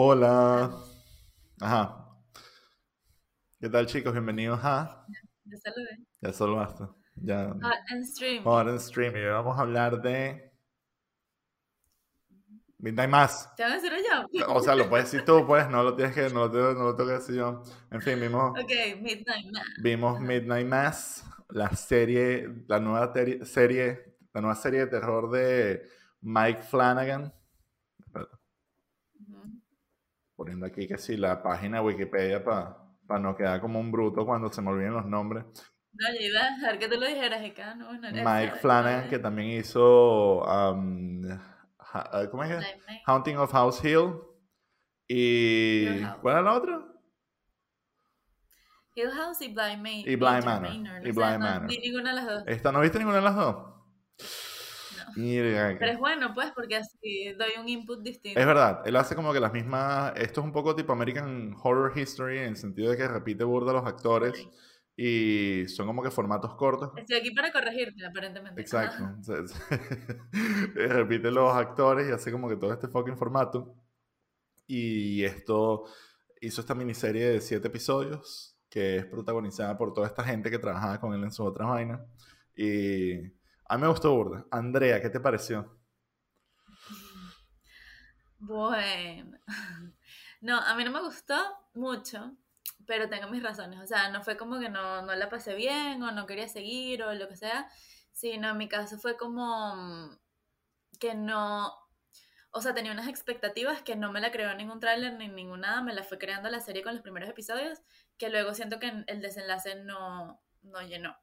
Hola. Ajá. ¿Qué tal, chicos? Bienvenidos a. Ya saludé. Ya solo basta. Ya. Hot and Stream. Hot and Stream. Y hoy vamos a hablar de. Midnight Mass. ¿Te van a decir yo? O sea, lo puedes decir tú, pues. No lo tienes que. No lo tengo, no lo tengo que decir yo. En fin, vimos. Ok, Midnight Mass. Vimos Midnight Mass. La serie. La nueva serie. La nueva serie de terror de Mike Flanagan. Poniendo aquí que sí, la página Wikipedia para no quedar como un bruto cuando se me olviden los nombres. No, yo iba a dejar que tú lo dijeras y acá no, no Mike Flanagan, que también hizo. um, uh, ¿Cómo es? que? Haunting of House Hill. Y. ¿Cuál era la otra? Hill House y Blind Manor. Y Blind Manor, y Blind no, Manor. Ni ninguna de las dos. ¿Esta no viste ninguna de las dos? Mira, Pero es bueno, pues, porque así doy un input distinto. Es verdad, él hace como que las mismas. Esto es un poco tipo American Horror History en el sentido de que repite burda los actores y son como que formatos cortos. Estoy aquí para corregirte, aparentemente. Exacto. Es- repite los actores y hace como que todo este fucking formato. Y esto hizo esta miniserie de siete episodios que es protagonizada por toda esta gente que trabajaba con él en sus otras vainas. Y a mí me gustó burda. Andrea, ¿qué te pareció? Bueno. No, a mí no me gustó mucho, pero tengo mis razones. O sea, no fue como que no, no la pasé bien o no quería seguir o lo que sea, sino en mi caso fue como mm, que no... O sea, tenía unas expectativas que no me la creó ningún tráiler ni ninguna, me la fue creando la serie con los primeros episodios, que luego siento que el desenlace no, no llenó.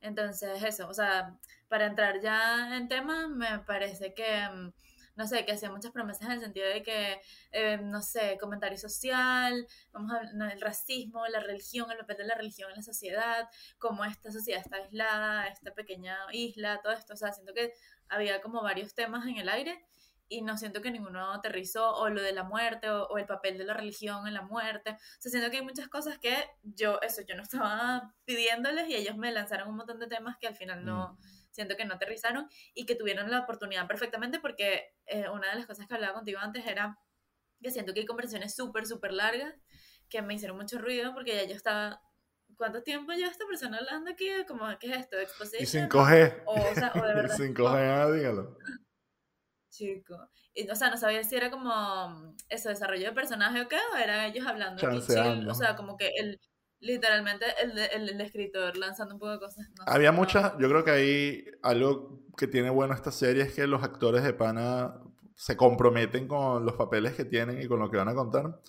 Entonces, eso, o sea, para entrar ya en tema, me parece que, mm, no sé, que hacía muchas promesas en el sentido de que, eh, no sé, comentario social, vamos a el racismo, la religión, el papel de la religión en la sociedad, cómo esta sociedad está aislada, esta pequeña isla, todo esto, o sea, siento que había como varios temas en el aire y no siento que ninguno aterrizó, o lo de la muerte, o, o el papel de la religión en la muerte, o sea, siento que hay muchas cosas que yo, eso, yo no estaba pidiéndoles y ellos me lanzaron un montón de temas que al final no, siento que no aterrizaron y que tuvieron la oportunidad perfectamente porque eh, una de las cosas que hablaba contigo antes era que siento que hay conversaciones súper, súper largas que me hicieron mucho ruido porque ya yo estaba... ¿Cuánto tiempo lleva esta persona hablando aquí? Como, ¿qué es esto? Y ¿Exposition? 5G. O, o sea, o de verdad. 5G, ah, dígalo. Chico. Y, o sea, no sabía si era como eso, desarrollo de personaje o qué, o eran ellos hablando chill. O sea, como que el, literalmente el, el, el escritor lanzando un poco de cosas. no Había muchas, yo creo que hay algo que tiene bueno esta serie es que los actores de pana se comprometen con los papeles que tienen y con lo que van a contar.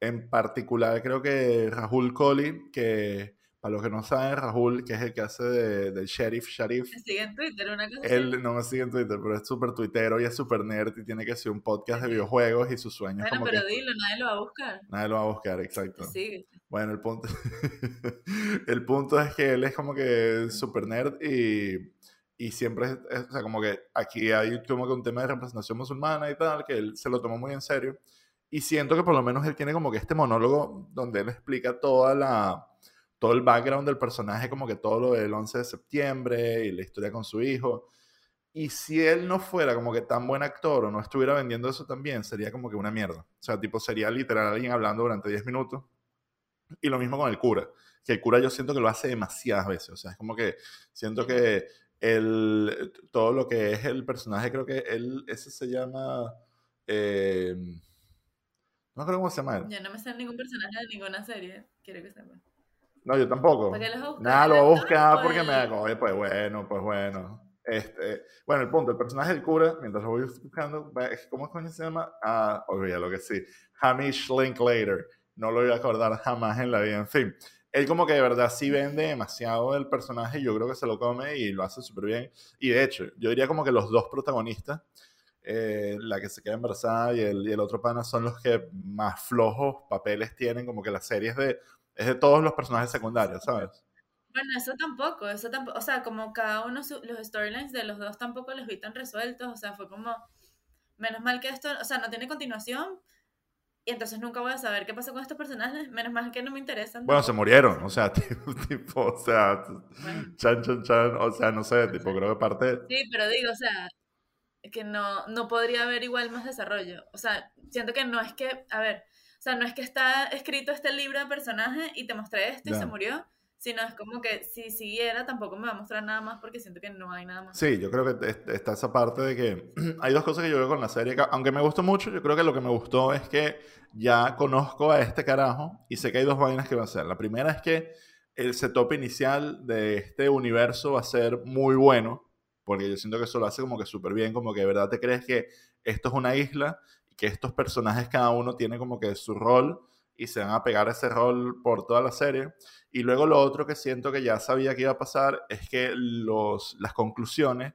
En particular, creo que Rahul Kohli, que para los que no saben, Rahul, que es el que hace de, del sheriff, sheriff, Me sigue en Twitter, una cosa así. él no me sigue en Twitter, pero es súper tuitero y es súper nerd y tiene que ser un podcast de videojuegos y sus sueños Bueno, como pero que dilo, nadie lo va a buscar. nadie lo va a buscar, exacto. Sí, Bueno, el punto, el punto es que él es como que super nerd y, y siempre, es- o sea, como que aquí hay como que un tema de representación musulmana y tal, que él se lo tomó muy en serio. Y siento que por lo menos él tiene como que este monólogo donde él explica toda la, todo el background del personaje, como que todo lo del 11 de septiembre y la historia con su hijo. Y si él no fuera como que tan buen actor o no estuviera vendiendo eso también, sería como que una mierda. O sea, tipo, sería literal alguien hablando durante 10 minutos. Y lo mismo con el cura, que el cura yo siento que lo hace demasiadas veces, o sea, es como que siento que el, todo lo que es el personaje, creo que él, ese se llama, eh, no creo cómo se llama él. no me sé ningún personaje de ninguna serie, quiero que sepas. No, yo tampoco. ¿Para qué los buscas? Nada, ¿El lo voy a buscar porque me hago, oye, pues bueno, pues bueno. Este, bueno, el punto, el personaje del cura, mientras lo voy buscando, ¿cómo coño se llama? Ah, olvida lo que sí. Hamish Linklater. No lo voy a acordar jamás en la vida. En fin, él como que de verdad sí vende demasiado el personaje. Yo creo que se lo come y lo hace súper bien. Y de hecho, yo diría como que los dos protagonistas, eh, la que se queda embarazada y el, y el otro pana, son los que más flojos papeles tienen. Como que la serie es de, es de todos los personajes secundarios, ¿sabes? Bueno, eso tampoco, eso tampoco, o sea, como cada uno, su- los storylines de los dos tampoco los vi tan resueltos, o sea, fue como, menos mal que esto, o sea, no tiene continuación, y entonces nunca voy a saber qué pasó con estos personajes, menos mal que no me interesan. Bueno, se tampoco. murieron, o sea, tipo, tipo, o sea, Bueno, chan, chan, chan, o sea, no sé, tipo, creo que parte, sí, pero digo, o sea, que no, no podría haber igual más desarrollo, o sea, siento que no es que, a ver, sea, no es que está escrito este libro de personaje y te mostré esto y se murió, sino es como que si siguiera tampoco me va a mostrar nada más porque siento que no hay nada más. Sí, yo creo que está esa parte de que hay dos cosas que yo veo con la serie, aunque me gustó mucho, yo creo que lo que me gustó es que ya conozco a este carajo y sé que hay dos vainas que va a hacer. La primera es que el setup inicial de este universo va a ser muy bueno, porque yo siento que eso lo hace como que súper bien, como que de verdad te crees que esto es una isla que estos personajes cada uno tiene como que su rol y se van a pegar ese rol por toda la serie. Y luego lo otro que siento que ya sabía que iba a pasar es que los, las conclusiones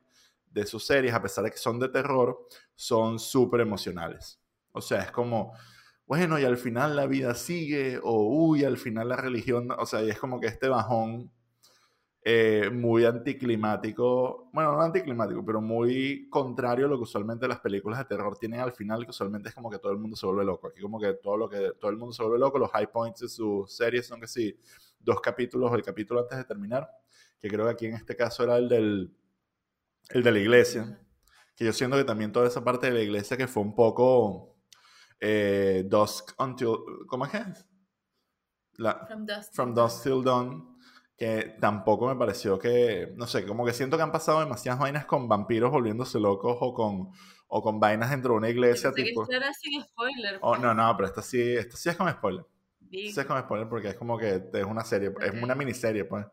de sus series, a pesar de que son de terror, son súper emocionales. O sea, es como, bueno, y al final la vida sigue, o uy, al final la religión, o sea, y es como que este bajón eh, muy anticlimático, bueno, no anticlimático, pero muy contrario a lo que usualmente las películas de terror tienen al final, que usualmente es como que todo el mundo se vuelve loco. Aquí como que todo lo que todo el mundo se vuelve loco, los high points de sus series son que sí, dos capítulos o el capítulo antes de terminar, que creo que aquí en este caso era el del el de la iglesia, que yo siento que también toda esa parte de la iglesia que fue un poco eh, dusk until, ¿cómo es que es? from, dusk. from dusk till dawn que tampoco me pareció que, no sé, como que siento que han pasado demasiadas vainas con vampiros volviéndose locos o con, o con vainas dentro de una iglesia. tipo... Que sin spoiler. Oh, no, no, pero esta sí, esta sí es con spoiler. Sí es con spoiler porque es como que es una serie, es una miniserie, pues.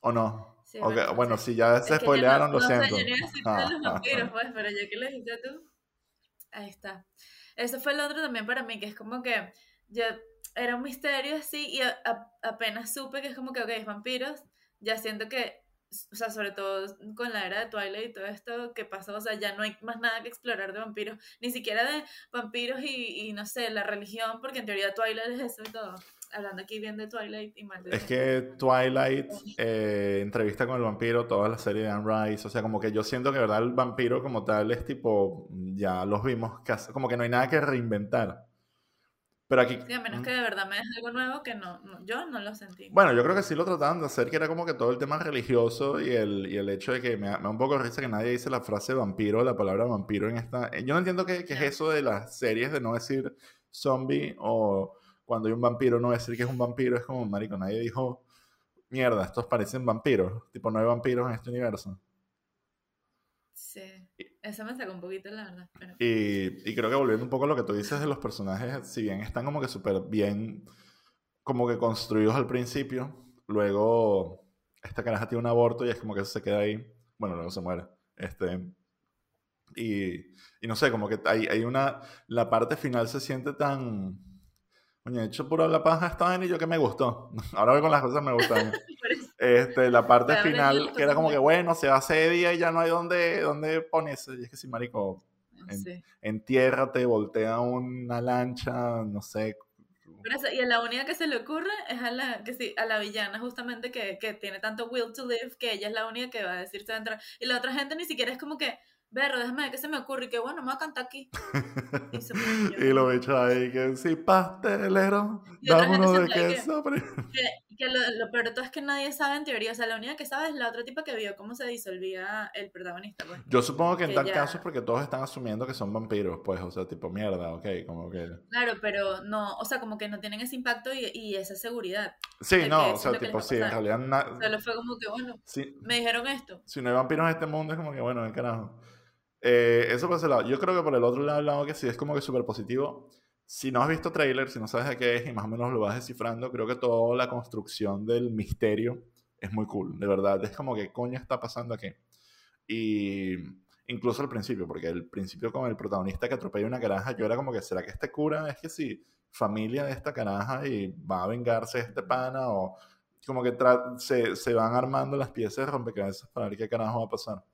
¿O no? Sí, bueno, si ya se spoilearon, lo siento. Sé, yo no a los vampiros, pues, pero ya que lo dijiste tú, ahí está. Eso fue el otro también para mí, que es como que yo era un misterio así y apenas supe que es como que, ok, vampiros, ya siento que, o sea, sobre todo con la era de Twilight y todo esto que pasó, o sea, ya no hay más nada que explorar de vampiros, ni siquiera de vampiros y, no sé, la religión, porque en teoría Twilight es eso y todo. Hablando aquí bien de Twilight y mal de Es que Twilight, eh, entrevista con el vampiro, toda la serie de Anne Rice, o sea, como que yo siento que, verdad, el vampiro como tal es tipo, ya los vimos, como que no hay nada que reinventar. Pero aquí... Sí, a menos que de verdad me des algo nuevo que no, yo no lo sentí. Bueno, yo creo que sí lo trataban de hacer, que era como que todo el tema religioso y el, y el hecho de que me, da un poco de risa que nadie dice la frase vampiro, la palabra vampiro en esta... Yo no entiendo qué, qué es eso de las series de no decir zombie o cuando hay un vampiro no decir que es un vampiro, es como, marico, nadie dijo, mierda, estos parecen vampiros, tipo, no hay vampiros en este universo. Sí. Eso me sacó un poquito, la verdad. Y, y, creo que volviendo un poco a lo que tú dices de los personajes, si bien están como que súper bien, como que construidos al principio, luego esta caraja tiene un aborto y es como que se queda ahí. Bueno, luego se muere. Este, y, y no sé, como que hay, hay una. La parte final se siente tan. Oye, hecho pura la paja esta y yo que me gustó. Ahora voy con las cosas me gustan. Este, la parte final, que era como que, bueno, se hace día y ya no hay donde, donde ponerse. Y es que si, marico, en, en, tierra te voltea una lancha, no sé. y a la única que se le ocurre es a la, que sí, a la villana, justamente, que, que tiene tanto will to live, que ella es la única que va a decirse dentro. Y la otra gente ni siquiera es como que, Berro, déjame ver qué se me ocurre. Y que bueno, me voy a cantar aquí. y, lo bichos ahí, que sí, pastelero, vámonos de queso. Que, que, lo, peor de todo es que nadie sabe en teoría. O sea, la única que sabe es la otra tipa que vio cómo se disolvía el protagonista. Pues. Yo supongo que en tal caso es porque todos están asumiendo que son vampiros, pues, o sea, tipo mierda, ok, como que. Claro, pero no, o sea, como que no tienen ese impacto y, y esa seguridad. Sí, no, o sea, tipo, sí, en realidad. O sea, lo fue como que, bueno, me dijeron esto. Si no hay vampiros en este mundo, es como que, bueno, el carajo. Eh, eso por ese lado. Yo creo que por el otro lado, que sí es como que súper positivo. Si no has visto trailer, si no sabes de qué es y más o menos lo vas descifrando, creo que toda la construcción del misterio es muy cool. De verdad, es como que coño está pasando aquí. Y incluso al principio, porque el principio con el protagonista que atropella una caraja, yo era como que, ¿será que este cura es que sí, familia de esta caraja y va a vengarse este pana? O como que se, se van armando las piezas de rompecabezas para ver qué carajo va a pasar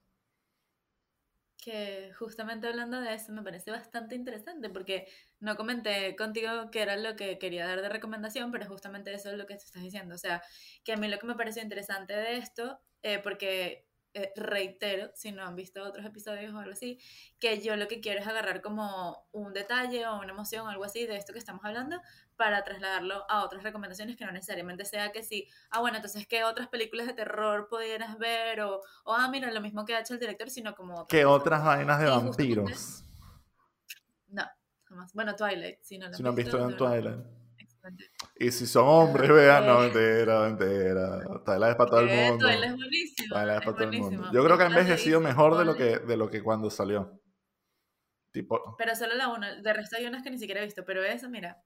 que justamente hablando de eso me parece bastante interesante porque no comenté contigo que era lo que quería dar de recomendación, pero justamente eso es lo que te estás diciendo. O sea, que a mí lo que me pareció interesante de esto, eh, porque eh, reitero, si no han visto otros episodios o algo así, que yo lo que quiero es agarrar como un detalle o una emoción o algo así de esto que estamos hablando para trasladarlo a otras recomendaciones que no necesariamente sea que sí, ah, bueno, entonces, ¿qué otras películas de terror pudieras ver? O, o ah, mira, lo mismo que ha hecho el director, sino como... ¿Qué otras vainas de vampiros? más. Bueno, Twilight, si no lo Si no han visto, verdad, Twilight. Y si son hombres, vean, no, mentira, mentira. Twilight es para todo el mundo. Twilight es buenísimo. Es para todo el mundo. Yo creo que ha ¿No la has envejecido mejor de lo que, de lo que cuando salió. Tipo, Pero solo la una. De resto hay unas que ni siquiera he visto. Pero esa, mira.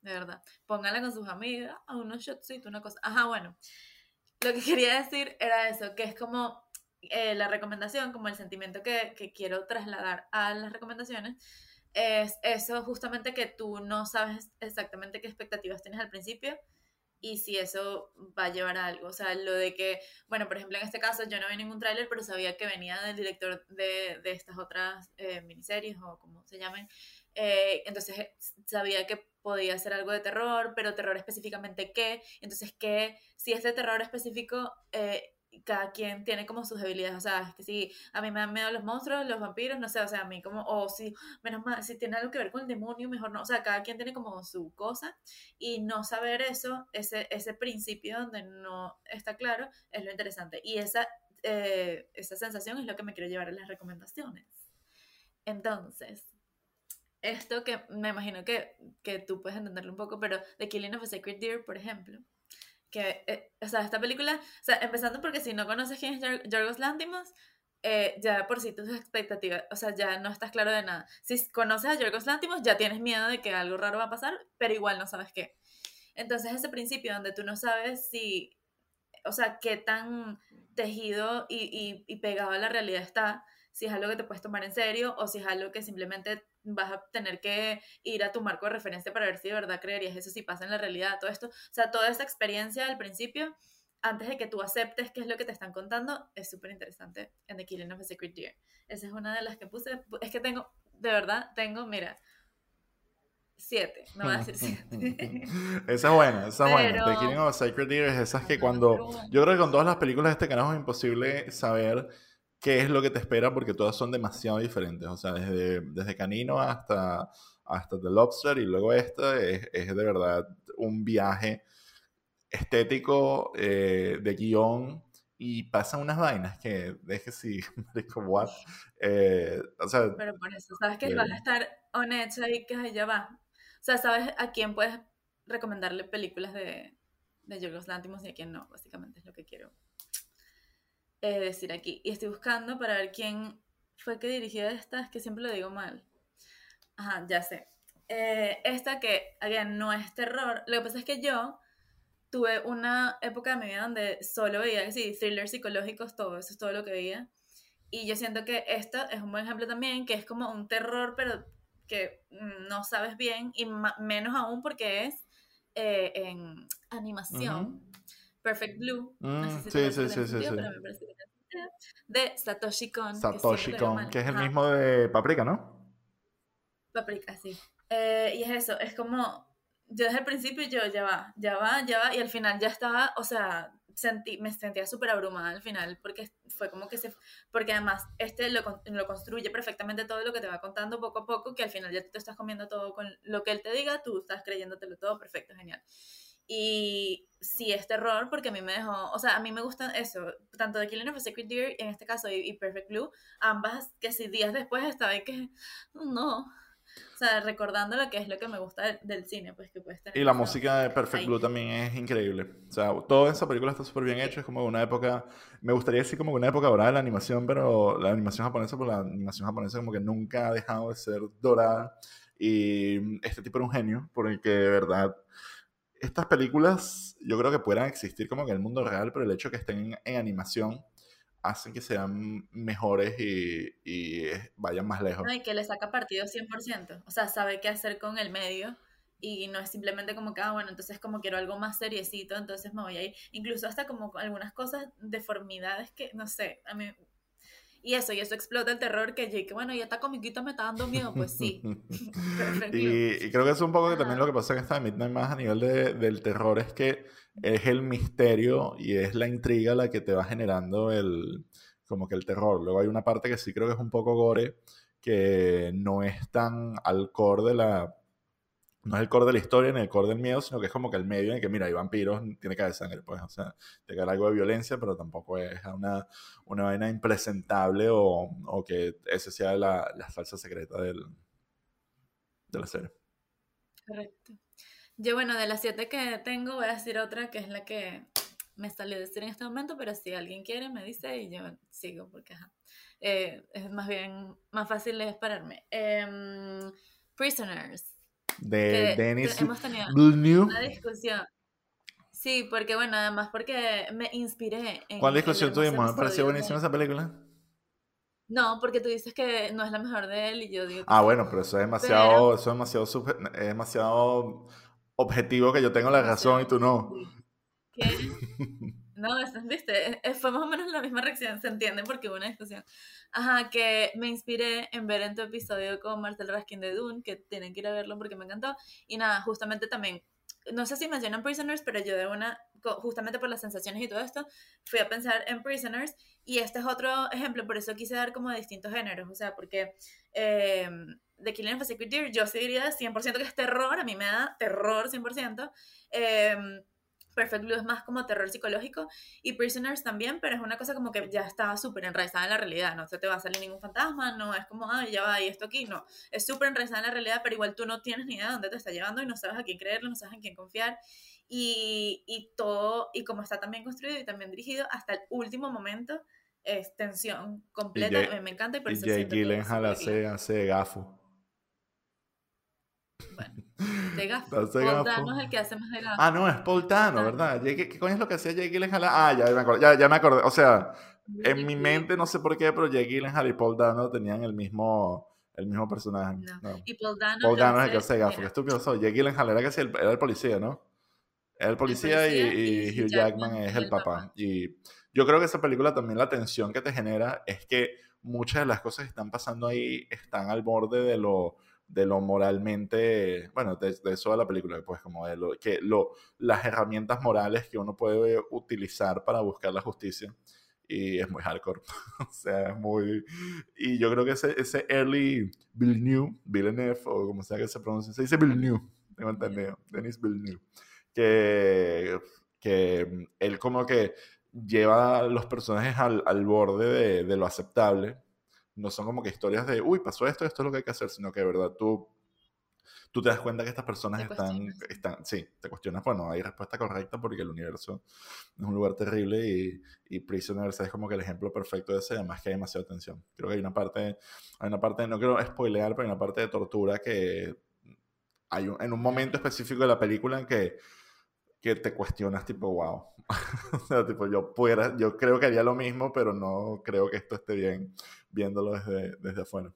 De verdad. Póngala con sus amigas a unos shotsitos, una cosa. Ajá, bueno. Lo que quería decir era eso, que es como eh, la recomendación, como el sentimiento que, que quiero trasladar a las recomendaciones, es eso justamente que tú no sabes exactamente qué expectativas tienes al principio y si eso va a llevar a algo. O sea, lo de que, bueno, por ejemplo, en este caso yo no vi ningún tráiler, pero sabía que venía del director de, de estas otras eh, miniseries o como se llamen. Eh, entonces sabía que podía ser algo de terror, pero terror específicamente qué. Entonces, que si es de terror específico, eh, cada quien tiene como sus debilidades. O sea, es que si a mí me dan miedo los monstruos, los vampiros, no sé, o sea, a mí como, o si, menos mal, si tiene algo que ver con el demonio, mejor no. O sea, cada quien tiene como su cosa y no saber eso, ese, ese principio donde no está claro, es lo interesante. Y esa, eh, esa sensación es lo que me quiero llevar a las recomendaciones. Entonces, esto que me imagino que, que tú puedes entenderlo un poco, pero The Killing of a Sacred Deer, por ejemplo, que, eh, o sea, esta película, o sea, empezando porque si no conoces quién es Yor- Yorgos Lanthimos, eh, ya por sí tus expectativas, o sea, ya no estás claro de nada. Si conoces a Yorgos Lanthimos, ya tienes miedo de que algo raro va a pasar, pero igual no sabes qué. Entonces, ese principio donde tú no sabes si, o sea, qué tan tejido y, y, y pegado a la realidad está, si es algo que te puedes tomar en serio o si es algo que simplemente vas a tener que ir a tu marco de referencia para ver si de verdad creerías eso, si pasa en la realidad, todo esto. O sea, toda esa experiencia al principio, antes de que tú aceptes qué es lo que te están contando, es súper interesante en The Killing of a Secret Deer. Esa es una de las que puse. Es que tengo, de verdad, tengo, mira, siete, no voy a decir siete. esa es buena, esa es buena. The Killing of a Sacred Deer es esas que cuando... Yo creo que con todas las películas de este carajo es imposible saber qué es lo que te espera porque todas son demasiado diferentes. O sea, desde, desde Canino hasta, hasta The Lobster y luego esta es, es de verdad un viaje estético eh, de guion y pasan unas vainas que deje si, marico, what? Eh, o sea, Pero por eso, sabes que Bien. vas a estar honesta y que ya va. O sea, sabes a quién puedes recomendarle películas de, de Yorgos Lanthimos y a quién no, básicamente es lo que quiero eh, decir aquí. Y estoy buscando para ver quién fue que dirigió esta, es que siempre lo digo mal. Ajá, ya sé. Eh, esta que, again, no es terror. Lo que pasa es que yo tuve una época de mi vida donde solo veía, sí, thrillers psicológicos, todo eso es todo lo que veía. Y yo siento que esta es un buen ejemplo también, que es como un terror, pero que mm, no sabes bien, y menos aún porque es eh, en animación. Perfect Blue. no sé Mm, si sí, sí, sí, sí, sentido, sí. pero me parece que tiene sentido, De Satoshi Kon. que Satoshi digo Kon, que es el mismo de Paprika, ¿no? Paprika, sí. Eh, y es eso, es como, yo desde el principio yo ya va, ya va, ya va, y al final ya estaba, o sea, sentí, me sentía súper abrumada al final, porque fue como que se, porque además este lo, lo construye perfectamente todo lo que te va contando poco a poco, que al final ya tú te estás comiendo todo con lo que él te diga, tú estás creyéndotelo todo, perfecto, genial. Y sí es terror porque a mí me dejó, o sea, a mí me gustan eso, tanto The Killing of a Sacred Deer en este caso y, y Perfect Blue, ambas que si días después estaba ahí que, no, o sea, recordando lo que es lo que me gusta del, cine, pues que puedes tener. Y la eso. música de Perfect Ahí. Blue también es increíble. O sea, toda esa película está súper bien hecha. Es como una época, me gustaría decir como una época dorada de la animación, pero la animación japonesa, por la animación japonesa como que nunca ha dejado de ser dorada. Y este tipo era un genio, porque de verdad, estas películas yo creo que puedan existir como en el mundo real, pero el hecho de que estén en, animación hacen que sean mejores y, y vayan más lejos. Y que le saca partido 100%, o sea, sabe qué hacer con el medio y no es simplemente como que, ah, bueno, entonces como quiero algo más seriecito, entonces me voy a ir, incluso hasta como algunas cosas, deformidades que, no sé, a mí... Y eso, y eso explota el terror que que bueno, ya esta comiquita me está dando miedo, pues sí. Y, y creo que es un poco que también lo que pasa en esta Midnight Mass a nivel de- del terror es que es el misterio y es la intriga la que te va generando el como que el terror. Luego hay una parte que sí creo que es un poco gore, que no es tan al core de la no es el core de la historia ni el core del miedo, sino que es como que el medio en que, mira, hay vampiros, tiene que haber sangre, pues, o sea, tiene que haber algo de violencia, pero tampoco es una, una vaina impresentable o, o que esa sea la, la secreta del, de la serie. Correcto. Yo, bueno, de las siete que tengo, voy a decir otra que es la que me salió decir en este momento, pero si alguien quiere, me dice y yo sigo, porque eh, es más bien más fácil de pararme. Em, Prisoners. De Dennis hemos tenido una discusión. Sí, porque bueno, además porque me inspiré en... ¿Cuál discusión tuvimos? ¿Me pareció buenísima esa película? No, porque tú dices que no es la mejor de él y yo digo... ah, bueno, pero eso es demasiado, eso es demasiado, es demasiado objetivo que yo tengo la razón y tú no. ¿Qué? No, viste, fue más o menos la misma reacción, se entiende porque hubo una discusión. Ajá, que me inspiré en ver en tu episodio con Marcel Raskin de Dune, que tienen que ir a verlo porque me encantó. Y nada, justamente también, no sé si mencionan Prisoners, pero yo de una, justamente por las sensaciones y todo esto, fui a pensar en Prisoners. Y este es otro ejemplo, por eso quise dar como distintos géneros, o sea, porque... Eh, Killing of a Secret Deer, yo sí diría 100% que es terror, a mí me da terror 100%. Eh, Perfect Blue es más como terror psicológico y Prisoners también, pero es una cosa como que ya está súper enraizada en la realidad, no se te va a salir ningún fantasma, no es como, ah, ya va, y esto aquí, no, es súper enraizada en la realidad, pero igual tú no tienes ni idea de dónde te está llevando y no sabes a quién creerlo, no sabes en quién confiar. Y, y todo, y como está también construido y también dirigido, hasta el último momento es tensión completa, me encanta y por eso Jake Gyllenhaal hace, hace gafo. Bueno, de Gaff. Paul Dano es el que hace más de Gaff. Ah, no, es Paul Dano, ¿verdad? ¿Qué, ¿Qué, coño es lo que hacía Jake Gyllenhaal? Ah, ya me acordé. Ya, ya me acordé. O sea, en mi mente, no sé por qué, pero Jake Gyllenhaal y Paul Dano tenían el mismo, el mismo personaje. No. Y Paul Dano, Paul Dano es el que hace Gaff. Qué estúpido soy. Jake Gyllenhaal era, que era el policía, ¿no? Era el policía, y, y, Hugh Jackman, es el papá. Y yo creo que esa película también la tensión que te genera es que muchas de las cosas que están pasando ahí están al borde de lo de lo moralmente, bueno, de, eso de la película, pues como de lo, que lo, las herramientas morales que uno puede utilizar para buscar la justicia. Y es muy hardcore. o sea, es muy... Y yo creo que ese, ese early Villeneuve, Villeneuve, o como sea que se pronuncia, se dice Villeneuve, tengo entendido, Denis Villeneuve, que, que él como que lleva a los personajes al, al borde de, de lo aceptable no son como que historias de, uy, pasó esto, esto es lo que hay que hacer, sino que de verdad tú, tú te das cuenta que estas personas están, están, sí, te cuestionas, bueno, hay respuesta correcta porque el universo es un lugar terrible y, y Prisoners es como que el ejemplo perfecto de ese, además que hay demasiada tensión. Creo que hay una parte, hay una parte, no quiero spoilear, pero hay una parte de tortura que hay en un momento específico de la película en que que te cuestionas tipo, wow. o sea, tipo, yo pudiera, yo creo que haría lo mismo, pero no creo que esto esté bien viéndolo desde, desde afuera.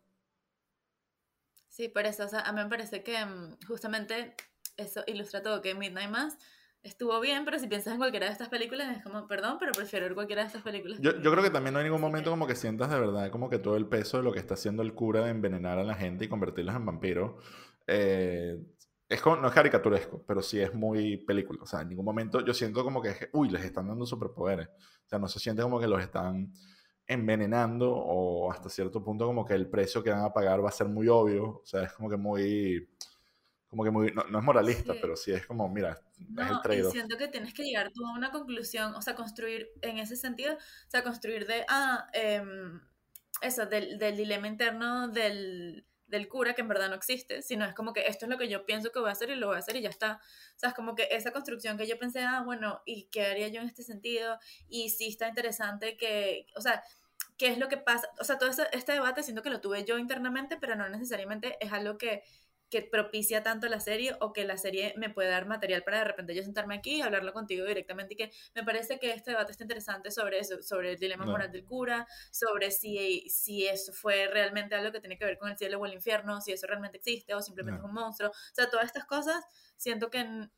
Sí, por eso, o sea, a mí me parece que mm, justamente eso ilustra todo, que Midnight Mass estuvo bien, pero si piensas en cualquiera de estas películas es como, perdón, pero prefiero ver cualquiera de estas películas. Yo, yo creo que también no hay ningún momento como que sientas de verdad como que todo el peso de lo que está haciendo el cura de envenenar a la gente y convertirlos en vampiros. Eh, es como, no es caricaturesco, pero sí es muy película. O sea, en ningún momento yo siento como que, uy, les están dando superpoderes. O sea, no se siente como que los están envenenando o hasta cierto punto como que el precio que van a pagar va a ser muy obvio. O sea, es como que muy... Como que muy... No, es moralista, pero sí es como, mira, es el trade siento que tienes que llegar tú a una conclusión, o sea, construir en ese sentido, o sea, construir de, ah, em, eso, del, del dilema interno del del cura que en verdad no existe, sino es como que esto es lo que yo pienso que voy a hacer y lo voy a hacer y ya está. O sea, es como que esa construcción que yo pensé, ah, bueno, ¿y qué haría yo en este sentido? Y sí está interesante que, o sea, ¿qué es lo que pasa? O sea, todo este debate siento que lo tuve yo internamente, pero no necesariamente es algo que que propicia tanto la serie o que la serie me puede dar material para de repente yo sentarme aquí y hablarlo contigo directamente y que me parece que este debate está interesante sobre eso, sobre el dilema moral del cura, sobre si, si eso fue realmente algo que tiene que ver con el cielo o el infierno, si eso realmente existe o simplemente es un monstruo. O sea, todas estas cosas siento que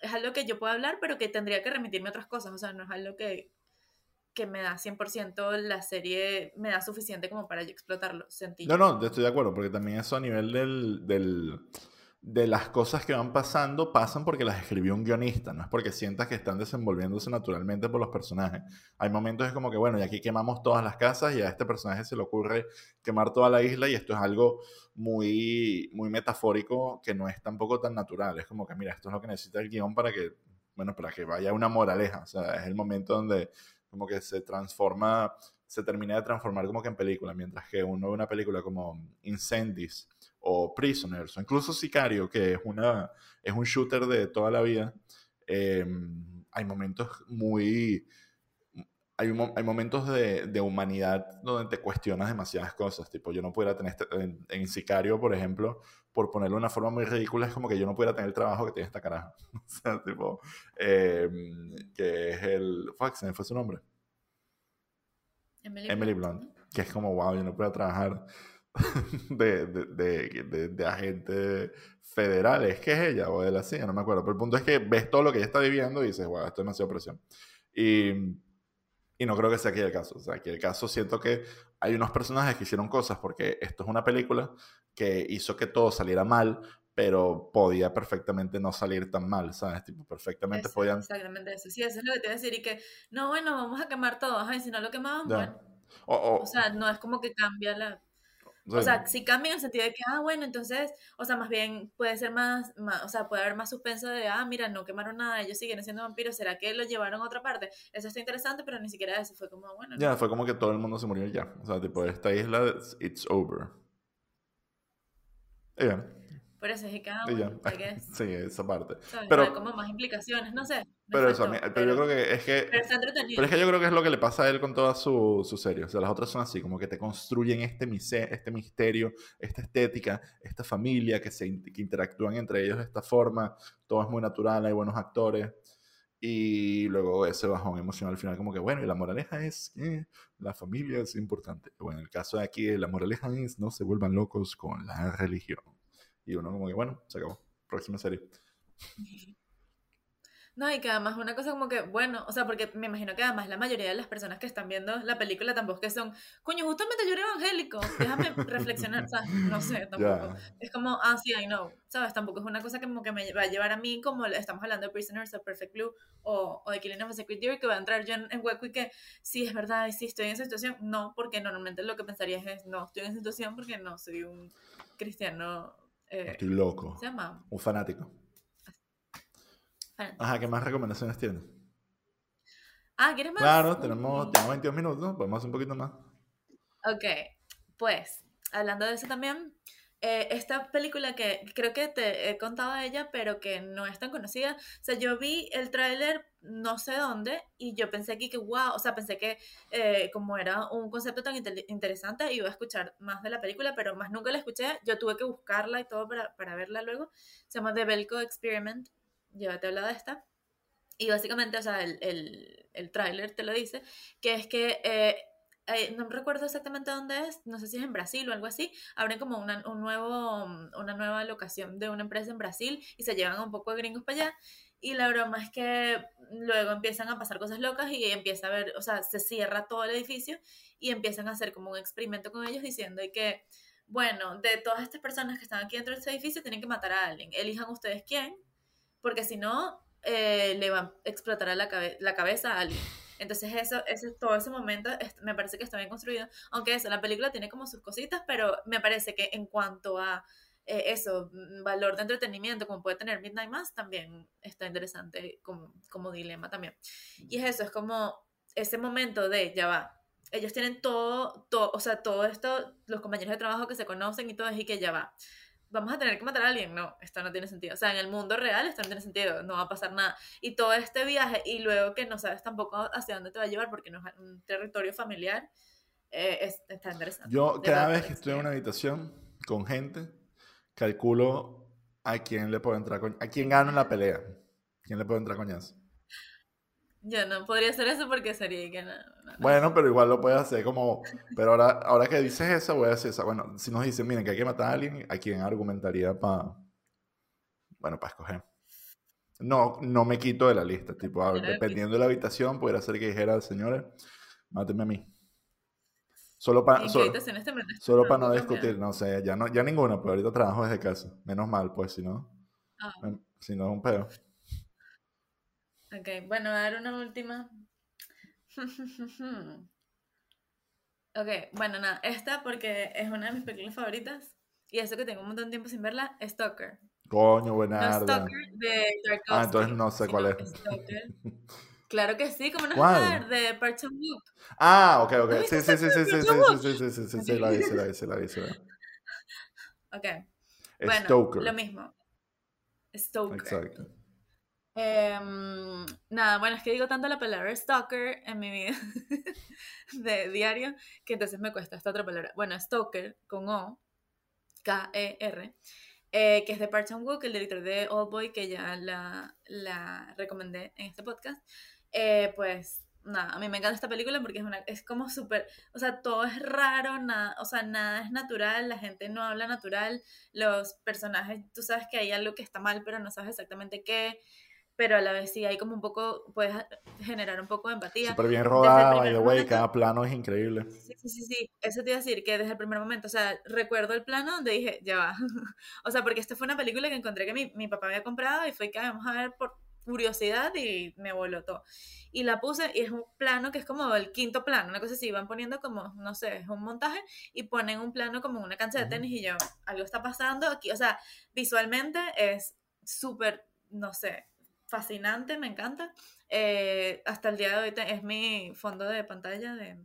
es algo que yo puedo hablar, pero que tendría que remitirme a otras cosas, o sea, no es algo que, que me da 100% la serie, me da suficiente como para yo explotarlo. Sentí. No, no, estoy de acuerdo, porque también eso a nivel del, del, de las cosas que van pasando, pasan porque las escribió un guionista, no es porque sientas que están desenvolviéndose naturalmente por los personajes. Hay momentos es como que, bueno, y aquí quemamos todas las casas y a este personaje se le ocurre quemar toda la isla y esto es algo muy, muy metafórico que no es tampoco tan natural. Es como que, mira, esto es lo que necesita el guion para que, bueno, para que vaya una moraleja. O sea, es el momento donde como que se transforma se termine de transformar como que en película, mientras que uno ve una película como Incendies o Prisoners o incluso Sicario, que es, una, es un shooter de toda la vida, em, hay momentos muy... Hay, hay momentos de, de, humanidad donde te cuestionas demasiadas cosas. Tipo, yo no pudiera tener... Este, en, en, Sicario, por ejemplo, por ponerlo de una forma muy ridícula, es como que yo no pudiera tener el trabajo que tiene esta caraja. o sea, tipo... Eh, que es el... Fuck, se me fue su nombre. Emily, Emily Blunt. Blunt. Que es como, wow, yo no puedo trabajar de, de, de, de, agente federal, es que es ella o de la CIA, no me acuerdo. Pero el punto es que ves todo lo que ella está viviendo y dices, wow, esto es demasiada presión. Y, y no creo que sea aquí el caso. O sea, aquí el caso siento que hay unos personajes que hicieron cosas porque esto es una película que hizo que todo saliera mal, pero podía perfectamente no salir tan mal, ¿sabes? Tipo, perfectamente eso, podían... Exactamente eso. Sí, eso es lo que te iba a decir. Y que, no, bueno, vamos a quemar todo. Ay, si no lo quemamos, bueno. O, o, O sea, no es como que cambia la... O sea, sí cambia en el sentido de que, ah, bueno, entonces, o sea, más bien puede ser más, más, o sea, puede haber más suspenso de, ah, mira, no quemaron nada, ellos siguen siendo vampiros, ¿será que lo llevaron a otra parte? Eso está interesante, pero ni siquiera eso, fue como, bueno. ya, no. fue como que todo el mundo se murió ya. O sea, tipo, esta isla, it's over. Y ya. Por eso es que cada Y uno, Sí, esa parte. ¿sabes? Pero- Hay como más implicaciones, no sé. Pero eso, mí- pero yo creo que es que... pero. Pero es que yo creo que es lo que le pasa a él con toda su, su serie. O sea, las otras son así, como que te construyen este, mise- este misterio, esta estética, esta familia, que, se, que interactúan entre ellos de esta forma. Todo es muy natural, hay buenos actores. Y luego ese bajón emocional al final, como que, bueno, y la moraleja es que la familia es importante. Bueno, en el caso de aquí, la moraleja es no se vuelvan locos con la religión. Y uno como que, bueno, se acabó. Próxima serie. No, y que además una cosa como que, bueno, o sea, porque me imagino que además la mayoría de las personas que están viendo la película tampoco que son, coño, justamente yo era evangélico, déjame reflexionar, o sea, no sé, tampoco. Es como, ah, sí, I know, ¿sabes? Tampoco es una cosa que como que me va a llevar a mí, como estamos hablando de Prisoners of Perfect Blue o, o de Killing of a Sacred Deer, que va a entrar yo en, en hueco y que, sí, es verdad, y sí, estoy en esa situación. No, porque normalmente lo que pensaría es, no, estoy en esa situación porque no soy un cristiano, eh, Estoy loco. ¿cómo se llama? Un fanático. Ajá, ¿qué más recomendaciones tienes? Ah, ¿quieres más? Claro, tenemos, tenemos 22 minutos, podemos hacer un poquito más. Ok, pues, hablando de eso también, eh, esta película que creo que te he contado de ella, pero que no es tan conocida, o sea, yo vi el tráiler no sé dónde y yo pensé aquí que, wow, o sea, pensé que eh, como era un concepto tan inte- interesante iba a escuchar más de la película, pero más nunca la escuché, yo tuve que buscarla y todo para, para verla luego, se llama The Belko Experiment, ya te he hablado de esta. Y básicamente, o sea, el, el, el tráiler te lo dice, que es que eh, eh, no recuerdo exactamente dónde es, no sé si es en Brasil o algo así, abren como una, un nuevo, una nueva locación de una empresa en Brasil y se llevan un poco de gringos para allá. Y la broma es que luego empiezan a pasar cosas locas y empieza a ver, o sea, se cierra todo el edificio y empiezan a hacer como un experimento con ellos diciendo que, bueno, de todas estas personas que están aquí dentro de este edificio tienen que matar a alguien. Elijan ustedes quién, porque si no, eh, le va a explotar la, cabe- la cabeza a alguien. Entonces eso, ese, todo ese momento me parece que está bien construido. Aunque eso, la película tiene como sus cositas, pero me parece que en cuanto a eh, eso, mm, valor de entretenimiento, como puede tener Midnight Mass, también está interesante como, como dilema también. Y es eso, es como ese momento de, ya va, ellos tienen todo, todo, o sea, todo esto, los compañeros de trabajo que se conocen y todo, y que ya va. Vamos a tener que matar a alguien, no, esto no tiene sentido. O sea, en el mundo real esto no tiene sentido, no va a pasar nada. Y todo este viaje, y luego que no sabes tampoco hacia dónde te va a llevar, porque no es un territorio familiar, eh, es- está interesante. Yo cada vez que estoy en una habitación con gente, calculo a quién le puedo entrar a quién gano en la pelea. ¿Quién le puedo entrar coñazo? Yo no podría hacer eso porque sería que no, no. Bueno, pero igual lo puedes hacer como... Pero ahora, ahora que dices eso, voy a decir eso. Bueno, si nos dicen, miren, que hay que matar a alguien, ¿a quién argumentaría para... Bueno, para escoger? No, no me quito de la lista. Tipo, a ver, Mira, dependiendo de la habitación, pudiera ser que dijera, señores, mátenme a mí. Solo para... ¿En qué Solo, solo No, para no discutir, no sé, ya, no, ya ninguna, pero ahorita trabajo desde casa. Menos mal, pues, si no, Ah, em, si no es un pedo. Ok, bueno, a dar una última. ok, bueno, nada, esta porque es una de mis películas favoritas y eso que tengo un montón de tiempo sin verla, Stalker. Coño, No buenarda. Stalker de Tarkovsky, Ah, entonces no sé cuál es. Stalker. Claro que sí, como no ¿Cuál? de Parks and Loop. Ah, ok, ok. Sí, sí, sí, sí, sí, sí, sí, sí, sí, sí, sí, la vi, la vi, la vi, la vi. Ok. Bueno, Stoker. lo mismo. Stoker. Exacto. Em, nada, bueno, es que digo tanto la palabra stalker en mi vida de diario que entonces me cuesta esta otra palabra. Bueno, stalker con O, K-E-R, eh, que es de Park Chan-wook, el director de Old Boy, que ya la, la recomendé en este podcast. Eh, pues nada, a mí me encanta esta película porque es, una, es como súper, o sea, todo es raro, nada, o sea, nada es natural, la gente no habla natural, los personajes, tú sabes que hay algo que está mal, pero no sabes exactamente qué pero a la vez sí hay como un poco, puedes generar un poco de empatía. Súper bien rodada, by the way, cada plano es increíble. Sí, sí, sí, sí, eso te iba a decir, que desde el primer momento, o sea, recuerdo el plano donde dije, ya va, o sea, porque esta fue una película que encontré que mi, mi papá había comprado y fue que vamos a ver por curiosidad y me voló todo. Y la puse y es un plano que es como el quinto plano, una cosa así, van poniendo como, no sé, es un montaje y ponen un plano como una cancha de tenis y yo, algo está pasando aquí, o sea, visualmente es súper, no sé, fascinante, me encanta. Eh, hasta el día de hoy es mi fondo de pantalla de...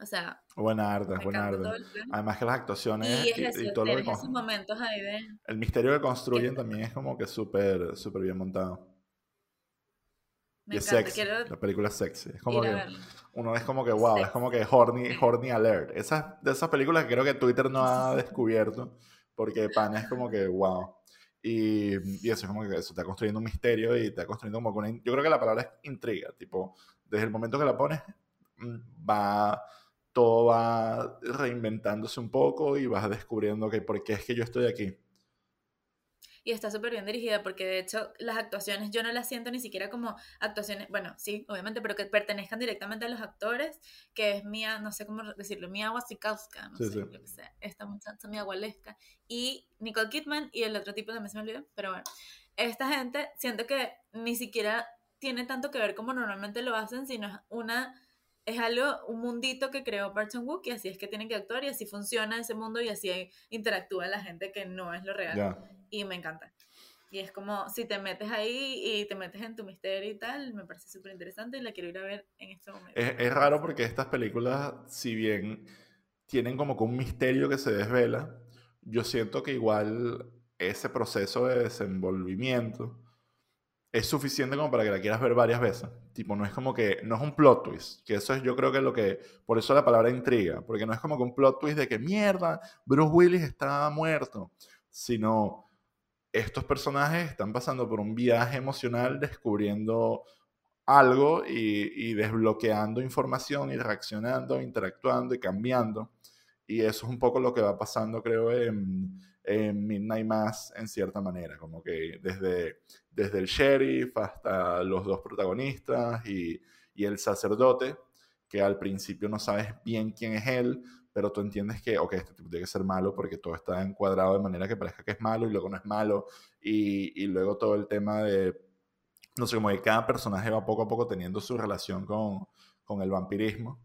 O sea... Buena arte, buena arte. Además que las actuaciones y, todo lo que... Esos momentos ahí de... El misterio que construyen también es como que súper, súper bien montado. y es sexy. La película es sexy. Es como que uno es como que wow, es como que horny, horny alert. Esas, de esas películas que creo que Twitter no ha descubierto. Porque pan es como que wow. Y, y, eso es como que eso, está construyendo un misterio y está construyendo como una... Yo creo que la palabra es intriga, tipo, desde el momento que la pones, mm, va, todo va reinventándose un poco y vas descubriendo que por qué es que yo estoy aquí y está súper bien dirigida porque de hecho las actuaciones yo no las siento ni siquiera como actuaciones, bueno, sí, obviamente, pero que pertenezcan directamente a los actores, que es Mía, no sé cómo decirlo, Mía Wasikowska, no sé, lo que sea, esta muchacha Mía Waleska, y Nicole Kidman y el otro tipo también se me olvidó, pero bueno, esta gente siento que ni siquiera tiene tanto que ver como normalmente lo hacen, sino es una es algo, un mundito que creó Park Chan Wook y así es que tienen que actuar y así funciona ese mundo y así interactúa la gente que no es lo real. Y me encanta. Y es como, si te metes ahí y te metes en tu misterio y tal, me parece súper interesante y la quiero ir a ver en este momento. Es, es, raro porque estas películas, si bien tienen como que un misterio que se desvela, yo siento que igual ese proceso de desenvolvimiento es suficiente como para que la quieras ver varias veces. Tipo, no es como que, no es un plot twist, que eso es yo creo que es lo que, por eso la palabra intriga, porque no es como que un plot twist de que mierda, Bruce Willis está muerto, sino estos personajes están pasando por un viaje emocional descubriendo algo y, y desbloqueando información y reaccionando, interactuando y cambiando. Y eso es un poco lo que va pasando, creo, en en Midnight Mass en cierta manera, como que desde, desde el sheriff hasta los dos protagonistas y, y, el sacerdote, que al principio no sabes bien quién es él, pero tú entiendes que, ok, este tipo tiene que ser malo porque todo está encuadrado de manera que parezca que es malo y luego no es malo, y, y luego todo el tema de, no sé, como que cada personaje va poco a poco teniendo su relación con, con el vampirismo.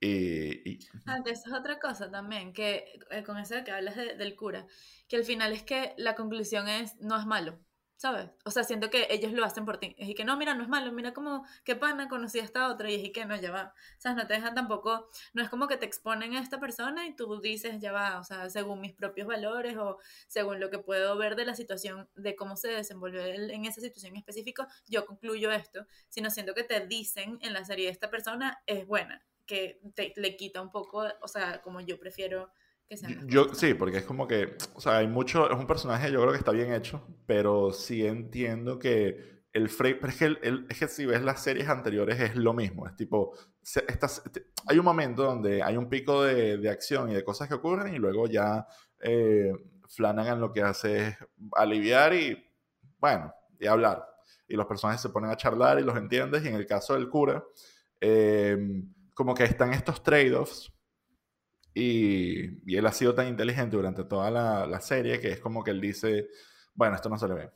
Y, Ah, que eso es otra cosa también, que eh, con eso de que hablas del cura, que al final es que la conclusión es, no es malo, ¿sabes? O sea, siento que ellos lo hacen por ti. Es y que no, mira, no es malo, mira como, qué pana, conocí a esta otra y es que no, ya va. O sea, no te dejan tampoco, no es como que te exponen a esta persona y tú dices, ya va, o sea, según mis propios valores o según lo que puedo ver de la situación, de cómo se desenvolvió en esa situación específica, yo concluyo esto, sino siento que te dicen en la serie, esta persona es buena que te, le quita un poco, o sea, como yo prefiero que sea. Yo, sí, porque es como que, o sea, hay mucho, es un personaje, yo creo que está bien hecho, pero sí entiendo que el frame, pero es que, el, es que si ves las series anteriores es lo mismo, es tipo, estas, hay un momento donde hay un pico de, de, acción y de cosas que ocurren y luego ya eh, Flanagan lo que hace es aliviar y, bueno, y hablar. Y los personajes se ponen a charlar y los entiendes y en el caso del cura, eh, como que están estos trade-offs y, y, él ha sido tan inteligente durante toda la, la, serie que es como que él dice, bueno, esto no se le ve,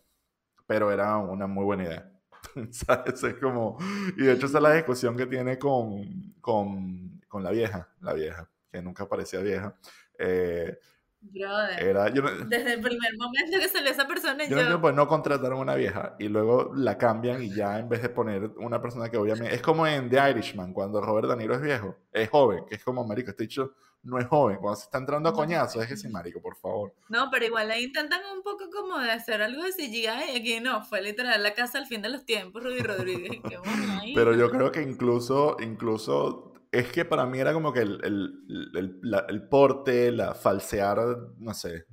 pero era una muy buena idea. ¿Sabes? Es como, y de hecho esa es la discusión que tiene con, con, con la vieja, la vieja, que nunca parecía vieja. Eh, Brother. Era, yo no- Desde el primer momento que salió esa persona, Yo yo. no entiendo qué no contrataron una vieja y luego la cambian y ya en vez de poner una persona que obviamente... Es como en The Irishman, cuando Robert De Niro es viejo, es joven, que es como, marico, este dicho no es joven. Cuando se está entrando a No. coñazos, es que sí, marico, por favor. No, pero igual ahí intentan un poco como de hacer algo de CGI y aquí no, fue literal la casa al fin de los tiempos, Rudy Rodríguez. qué bueno ahí. Pero yo creo que incluso, incluso, es que para mí era como que el, el, el, la- el porte, la falsear, no sé,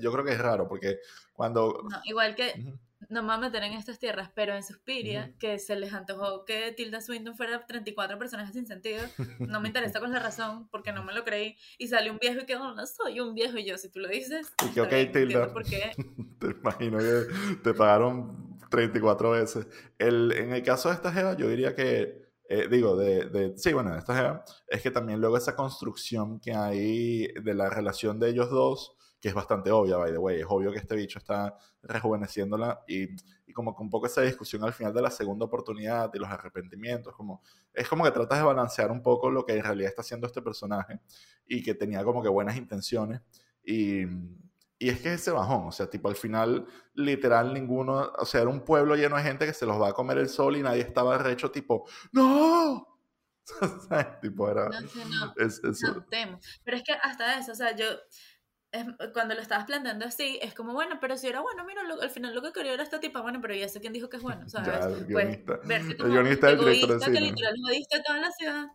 yo creo que es raro porque cuando... No, igual que Ujú. no me voy a meter en estas tierras, pero en Suspiria, Ujú. que se les antojó que Tilda Swinton fuera 34 personajes sin sentido, no me interesa con la razón, porque no me lo creí, y sale un viejo y que "Oh, no soy un viejo, y yo, si tú lo dices, Y que, ok, bien, Tilda. por qué. Te imagino que te pagaron 34 veces. El, en el caso de esta Jeva, yo diría que, eh, digo, de, de, sí, bueno, esta es que también luego esa construcción que hay de la relación de ellos dos, que es bastante obvia, by the way, es obvio que este bicho está rejuveneciéndola y, y como que un poco esa discusión al final de la segunda oportunidad y los arrepentimientos, como, es como que tratas de balancear un poco lo que en realidad está haciendo este personaje y que tenía como que buenas intenciones y... Y es que es ese bajón, o sea, tipo al final, literal, ninguno, o sea, era un pueblo lleno de gente que se los va a comer el sol y nadie estaba recho, tipo, ¡No! Tipo, era. No sé, no, es- eso. no, temo. Pero es que hasta eso, o sea, yo, es- cuando lo estabas planteando así, es como, bueno, pero si era bueno, mira, lo- al final lo que quería era esta tipa, bueno, pero ya sé quién dijo que es bueno, ¿sabes? Ya, el pues, guionista. verse El guionista del director de egoísta que cine. literal a toda la ciudad.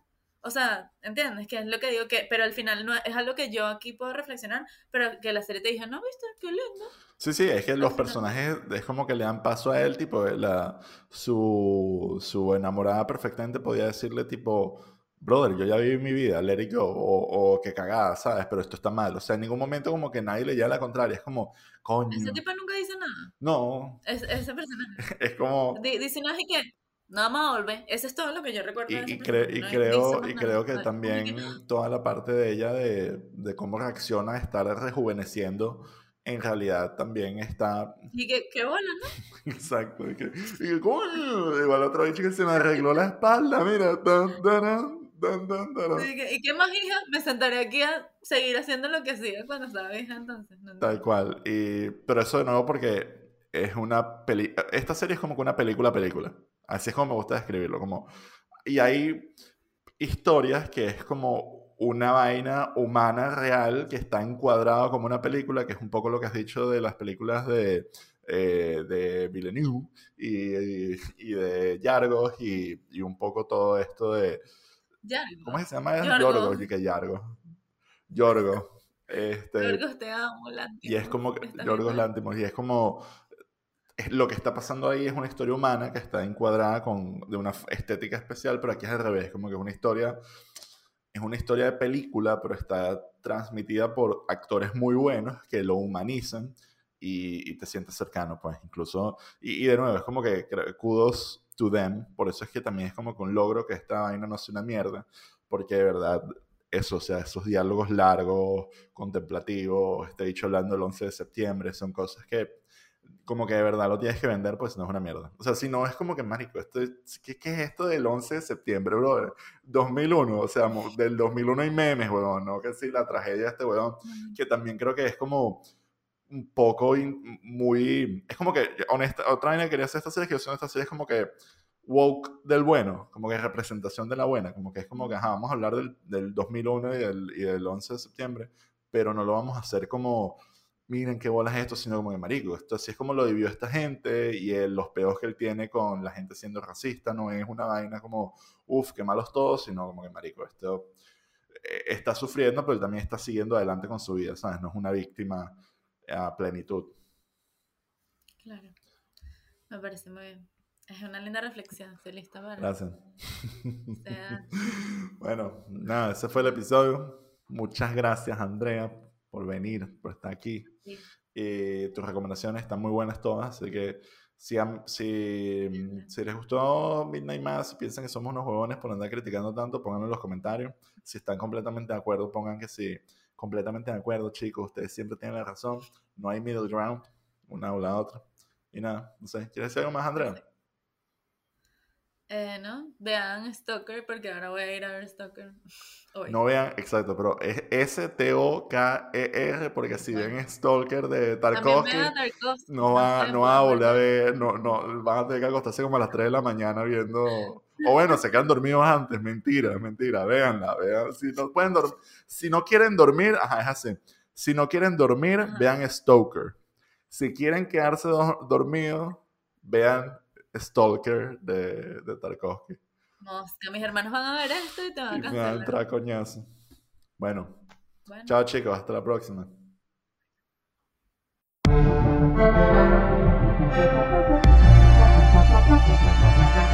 O sea, ¿entiendes? Que es lo que digo, que, pero al final no es algo que yo aquí puedo reflexionar, pero que la serie te dije, no, viste, qué lindo. Sí, sí, es que los personajes es como que le dan paso a él, tipo, la, su, su enamorada perfectamente podía decirle, tipo, brother, yo ya viví mi vida, let it go, o, o que cagada, ¿sabes? Pero esto está mal. O sea, en ningún momento como que nadie le lleva la contraria, es como, coño, Ese tipo nunca dice nada. no, Es, ese personaje. es como... Di- Dice no, y que no vamos a volver. Eso es todo lo que yo recuerdo Y, de y, cre- y no creo, más y nada, creo que también toda la parte de ella de, de cómo reacciona a estar rejuveneciendo, en realidad también está... Y que, qué bola, ¿no? Exacto. Y que, que, coño, igual otro bicho que se me arregló la espalda, mira. Tan, tan, tan. Y, que- ¿y qué más, hija? Me sentaré aquí a seguir haciendo lo que hacía cuando estaba vieja entonces. No, Tal cual. Y, pero eso de nuevo porque es una peli... Esta serie es como que una película película. Así es como me gusta describirlo. Como... Y hay historias que es como una vaina humana real que está encuadrado como una película, que es un poco lo que has dicho de las películas de, eh, de Villeneuve y, y, y de Yargos y, y un poco todo esto de... Ya, ¿Cómo se llama? Yorgos. Yorgos. Y que Yargos. Yorgos. Este, Yorgos, te amo, Lantimos. y es como Yorgos bien. Lanthimos, y es como, lo que está pasando ahí es una historia humana que está encuadrada con, de una estética especial, pero aquí es al revés, como que es una historia, es una historia de película, pero está transmitida por actores muy buenos que lo humanizan y, y te sientes cercano, pues, incluso, y, y de nuevo, es como que kudos to them, por eso es que también es como que un logro que esta vaina no sea una mierda, porque de verdad eso, o sea, esos diálogos largos, contemplativos, este dicho hablando el 11 de septiembre, son cosas que como que de verdad lo tienes que vender, pues no es una mierda. O sea, si no es como que, marico, esto es- ¿qué, qué es esto del 11 de septiembre, brother? 2001, o sea, del 2001 hay memes, weón, ¿no? Que sí, la tragedia de este weón, que también creo que es como un poco in- muy... Es como que, honesta, otra vaina que quería hacer esta serie, que yo esta serie es como que woke del bueno, como que representación de la buena, como que es como que, ajá, vamos a hablar del, del 2001 y del, y del 11 de septiembre, pero no lo vamos a hacer como, miren qué bolas es esto, sino como que marico, esto así es como lo vivió esta gente y el- los peos que él tiene con la gente siendo racista, no es una vaina como, uff, qué malos todos, sino como que marico, esto eh, está sufriendo, pero también está siguiendo adelante con su vida, ¿sabes? No es una víctima a plenitud. Claro. Me parece muy bien. Es una linda reflexión. Estoy lista para. Gracias. sea- bueno, nada, ese fue el episodio. Muchas gracias, Andrea, por venir, por estar aquí. Sí. Eh, tus recomendaciones están muy buenas todas, así que si, si, si les gustó Midnight Mass, si piensan que somos unos huevones por andar criticando tanto, pónganlo en los comentarios. Si están completamente de acuerdo, pongan que sí. Completamente de acuerdo, chicos. Ustedes siempre tienen la razón. No hay middle ground, una o la otra. Y nada, no sé. ¿Quieres decir algo más, Andrea? Eh, ¿no? Vean Stalker porque ahora voy a ir a ver Stalker. Hoy. No vean, exacto, pero es S-T-O-K-E-R, porque si ven Stalker de Tarkovsky, no van, no van a volver a ver. no, no, van a tener que acostarse como a las 3 de la mañana viendo, o bueno, se quedan dormidos antes, mentira, mentira, véanla, vean, si no pueden dormir, si no quieren dormir, ajá, es así, si no quieren dormir, Ajá. vean Stoker, si quieren quedarse do- dormidos, vean stalker de, de Tarkovsky. No, es que mis hermanos van a ver esto y te van y a cancelar. Me van a coñazo. Bueno. Chao chicos, hasta la próxima.